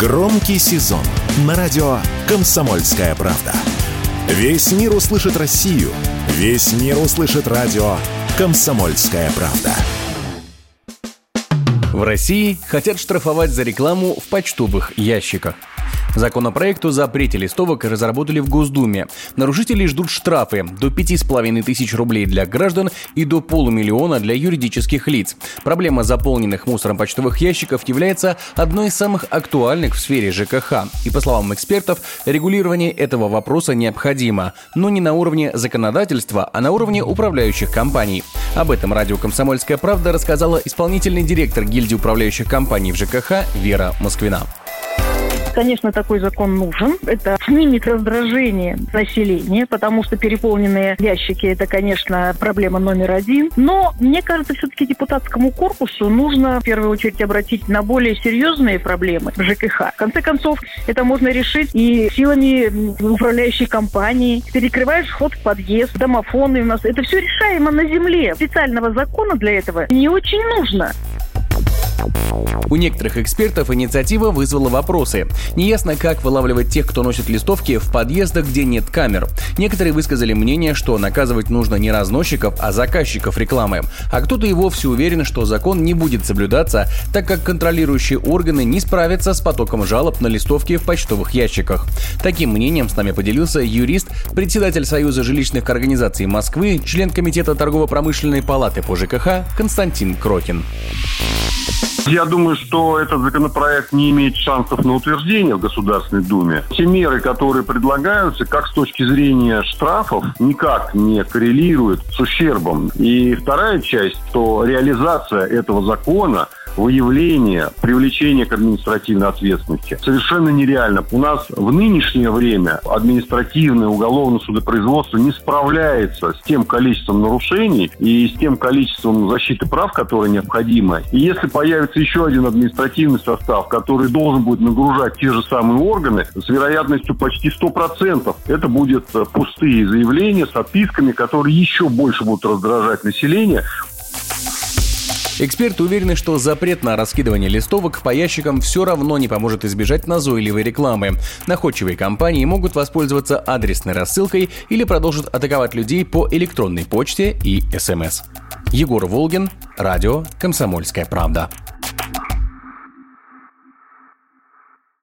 Громкий сезон на радио «Комсомольская правда». Весь мир услышит Россию. Весь мир услышит радио «Комсомольская правда». В России хотят штрафовать за рекламу в почтовых ящиках. Законопроект о запрете листовок разработали в Госдуме. Нарушителей ждут штрафы до 5,5 тысяч рублей для граждан и до полумиллиона для юридических лиц. Проблема заполненных мусором почтовых ящиков является одной из самых актуальных в сфере ЖКХ. И по словам экспертов, регулирование этого вопроса необходимо, но не на уровне законодательства, а на уровне управляющих компаний. Об этом радио «Комсомольская правда» рассказала исполнительный директор гильдии управляющих компаний в ЖКХ Вера Москвина. Конечно, такой закон нужен. Это снимет раздражение населения, потому что переполненные ящики – это, конечно, проблема номер один. Но мне кажется, все-таки депутатскому корпусу нужно в первую очередь обратить на более серьезные проблемы в ЖКХ. В конце концов, это можно решить и силами управляющей компании. Перекрываешь вход в подъезд, домофоны у нас. Это все решаемо на земле. Специального закона для этого не очень нужно. У некоторых экспертов инициатива вызвала вопросы. Неясно, как вылавливать тех, кто носит листовки в подъездах, где нет камер. Некоторые высказали мнение, что наказывать нужно не разносчиков, а заказчиков рекламы. А кто-то и вовсе уверен, что закон не будет соблюдаться, так как контролирующие органы не справятся с потоком жалоб на листовки в почтовых ящиках. Таким мнением с нами поделился юрист, председатель Союза жилищных организаций Москвы, член Комитета торгово-промышленной палаты по ЖКХ Константин Крокин. Я думаю, что этот законопроект не имеет шансов на утверждение в Государственной Думе. Все меры, которые предлагаются, как с точки зрения штрафов, никак не коррелируют с ущербом. И вторая часть, что реализация этого закона – выявление, привлечение к административной ответственности совершенно нереально. У нас в нынешнее время административное уголовное судопроизводство не справляется с тем количеством нарушений и с тем количеством защиты прав, которое необходимо. И если появится еще один административный состав, который должен будет нагружать те же самые органы, с вероятностью почти 100%, это будет пустые заявления с отписками, которые еще больше будут раздражать население. Эксперты уверены, что запрет на раскидывание листовок по ящикам все равно не поможет избежать назойливой рекламы. Находчивые компании могут воспользоваться адресной рассылкой или продолжат атаковать людей по электронной почте и СМС. Егор Волгин, радио «Комсомольская правда».